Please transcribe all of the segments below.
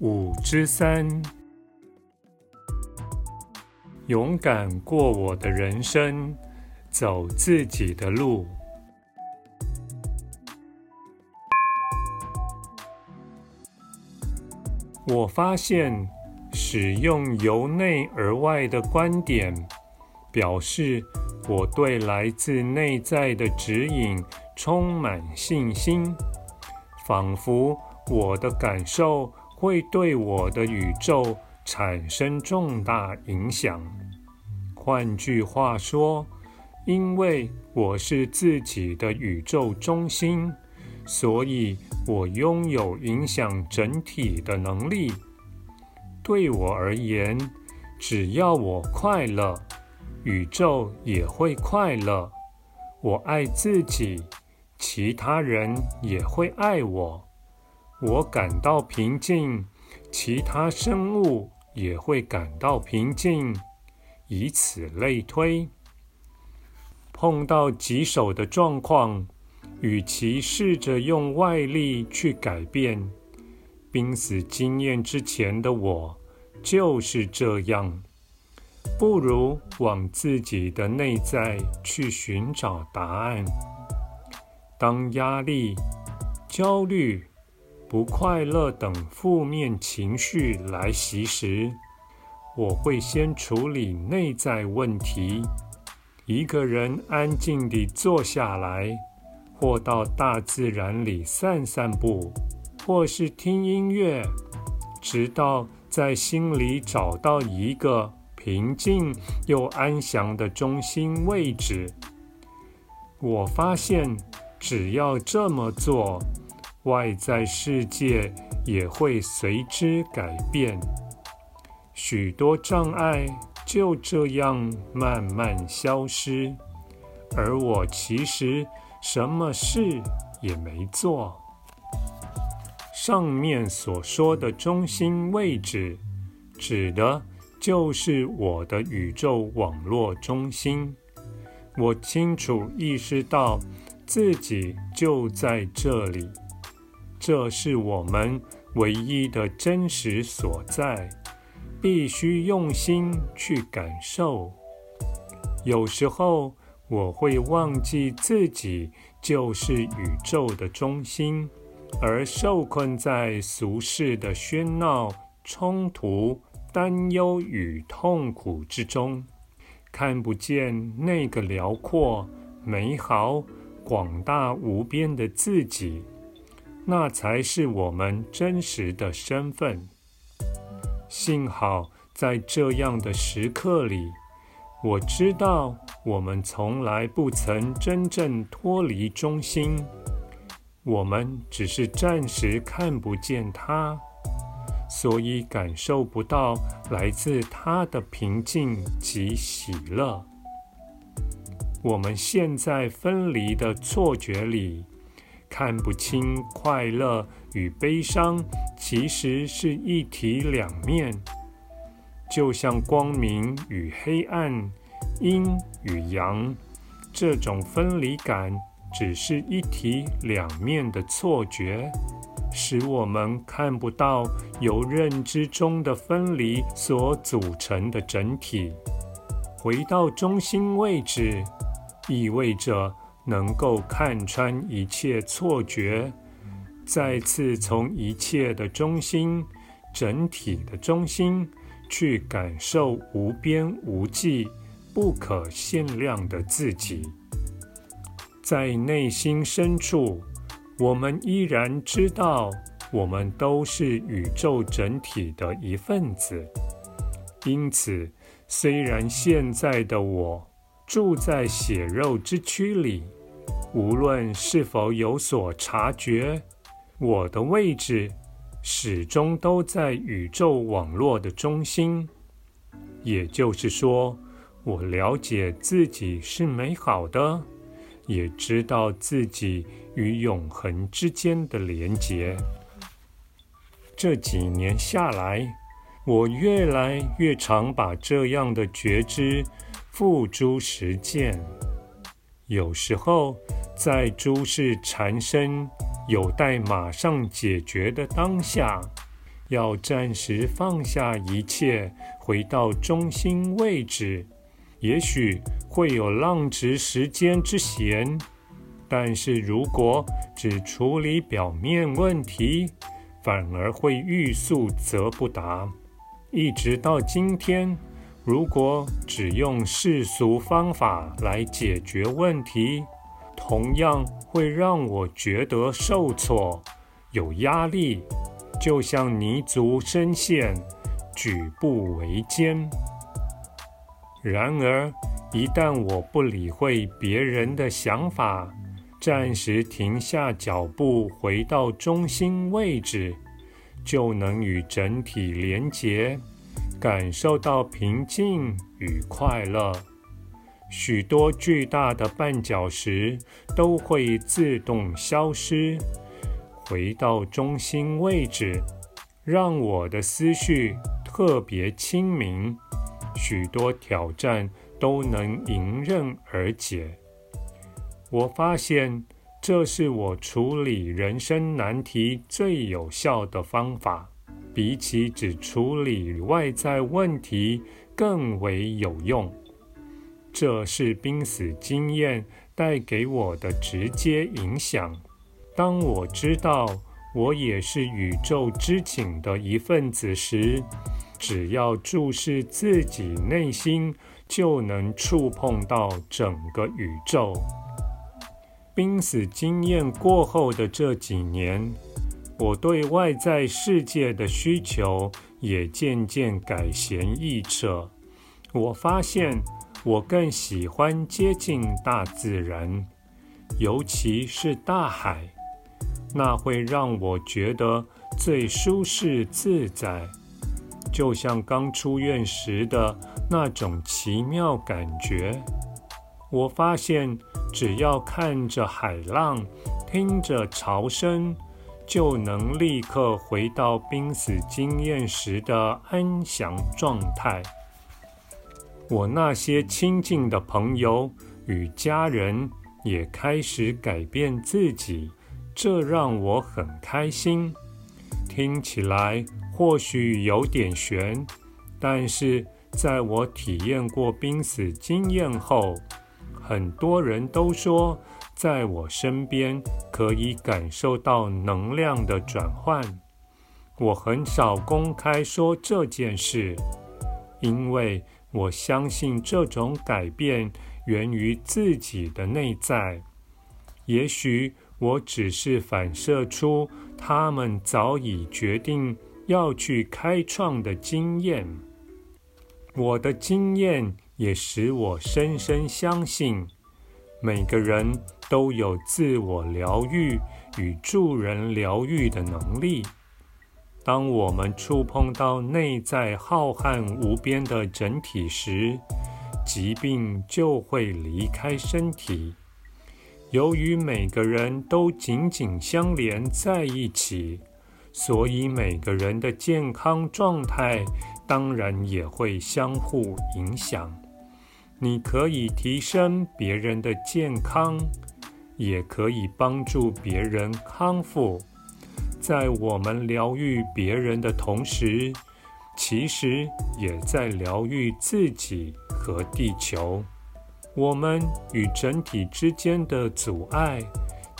五之三，勇敢过我的人生，走自己的路。我发现，使用由内而外的观点，表示我对来自内在的指引充满信心，仿佛我的感受。会对我的宇宙产生重大影响。换句话说，因为我是自己的宇宙中心，所以我拥有影响整体的能力。对我而言，只要我快乐，宇宙也会快乐。我爱自己，其他人也会爱我。我感到平静，其他生物也会感到平静，以此类推。碰到棘手的状况，与其试着用外力去改变，濒死经验之前的我就是这样，不如往自己的内在去寻找答案。当压力、焦虑，不快乐等负面情绪来袭时，我会先处理内在问题。一个人安静地坐下来，或到大自然里散散步，或是听音乐，直到在心里找到一个平静又安详的中心位置。我发现，只要这么做，外在世界也会随之改变，许多障碍就这样慢慢消失，而我其实什么事也没做。上面所说的中心位置，指的就是我的宇宙网络中心。我清楚意识到自己就在这里。这是我们唯一的真实所在，必须用心去感受。有时候我会忘记自己就是宇宙的中心，而受困在俗世的喧闹、冲突、担忧与痛苦之中，看不见那个辽阔、美好、广大无边的自己。那才是我们真实的身份。幸好在这样的时刻里，我知道我们从来不曾真正脱离中心，我们只是暂时看不见它，所以感受不到来自它的平静及喜乐。我们现在分离的错觉里。看不清快乐与悲伤，其实是一体两面，就像光明与黑暗、阴与阳，这种分离感只是一体两面的错觉，使我们看不到由认知中的分离所组成的整体。回到中心位置，意味着。能够看穿一切错觉，再次从一切的中心、整体的中心去感受无边无际、不可限量的自己。在内心深处，我们依然知道，我们都是宇宙整体的一份子。因此，虽然现在的我住在血肉之躯里。无论是否有所察觉，我的位置始终都在宇宙网络的中心。也就是说，我了解自己是美好的，也知道自己与永恒之间的连结。这几年下来，我越来越常把这样的觉知付诸实践。有时候，在诸事缠身、有待马上解决的当下，要暂时放下一切，回到中心位置，也许会有浪值时间之嫌。但是如果只处理表面问题，反而会欲速则不达，一直到今天，如果只用世俗方法来解决问题，同样会让我觉得受挫、有压力，就像泥足深陷，举步维艰。然而，一旦我不理会别人的想法，暂时停下脚步，回到中心位置，就能与整体连结，感受到平静与快乐。许多巨大的绊脚石都会自动消失，回到中心位置，让我的思绪特别清明，许多挑战都能迎刃而解。我发现，这是我处理人生难题最有效的方法，比起只处理外在问题更为有用。这是濒死经验带给我的直接影响。当我知道我也是宇宙织锦的一份子时，只要注视自己内心，就能触碰到整个宇宙。濒死经验过后的这几年，我对外在世界的需求也渐渐改弦易辙。我发现我更喜欢接近大自然，尤其是大海，那会让我觉得最舒适自在，就像刚出院时的那种奇妙感觉。我发现。只要看着海浪，听着潮声，就能立刻回到濒死经验时的安详状态。我那些亲近的朋友与家人也开始改变自己，这让我很开心。听起来或许有点悬，但是在我体验过濒死经验后，很多人都说，在我身边可以感受到能量的转换。我很少公开说这件事，因为我相信这种改变源于自己的内在。也许我只是反射出他们早已决定要去开创的经验。我的经验。也使我深深相信，每个人都有自我疗愈与助人疗愈的能力。当我们触碰到内在浩瀚无边的整体时，疾病就会离开身体。由于每个人都紧紧相连在一起，所以每个人的健康状态当然也会相互影响。你可以提升别人的健康，也可以帮助别人康复。在我们疗愈别人的同时，其实也在疗愈自己和地球。我们与整体之间的阻碍，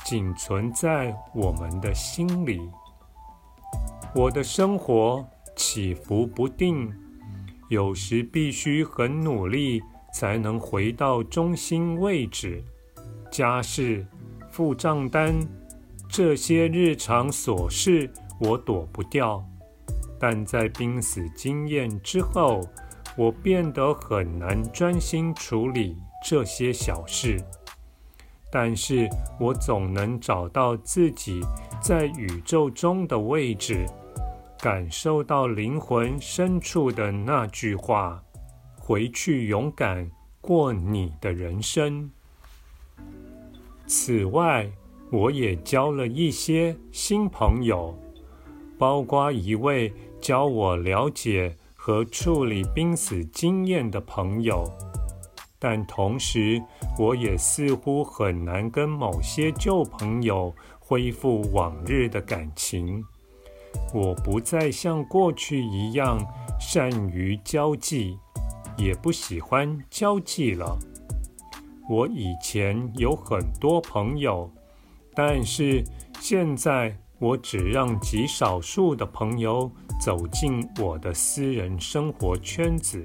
仅存在我们的心里。我的生活起伏不定，有时必须很努力。才能回到中心位置。家事、付账单，这些日常琐事我躲不掉。但在濒死经验之后，我变得很难专心处理这些小事。但是我总能找到自己在宇宙中的位置，感受到灵魂深处的那句话：回去勇敢过你的人生。此外，我也交了一些新朋友，包括一位教我了解和处理濒死经验的朋友。但同时，我也似乎很难跟某些旧朋友恢复往日的感情。我不再像过去一样善于交际，也不喜欢交际了。我以前有很多朋友，但是现在我只让极少数的朋友走进我的私人生活圈子。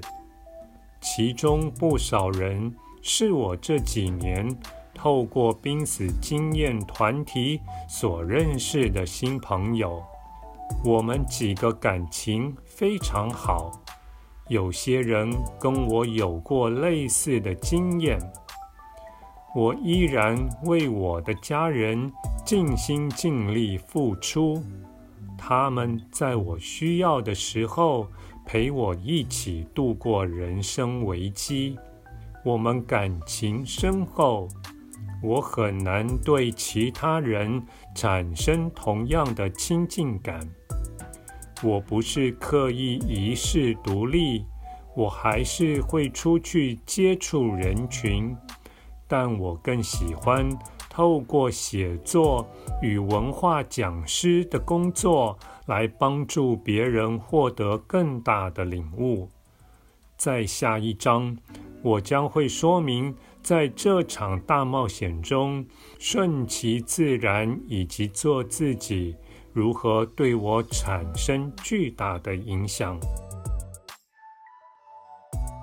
其中不少人是我这几年透过濒死经验团体所认识的新朋友，我们几个感情非常好。有些人跟我有过类似的经验，我依然为我的家人尽心尽力付出。他们在我需要的时候，陪我一起度过人生危机，我们感情深厚。我很难对其他人产生同样的亲近感。我不是刻意遗世独立，我还是会出去接触人群，但我更喜欢透过写作与文化讲师的工作。来帮助别人获得更大的领悟。在下一章，我将会说明，在这场大冒险中，顺其自然以及做自己，如何对我产生巨大的影响。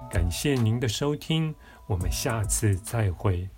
感谢您的收听，我们下次再会。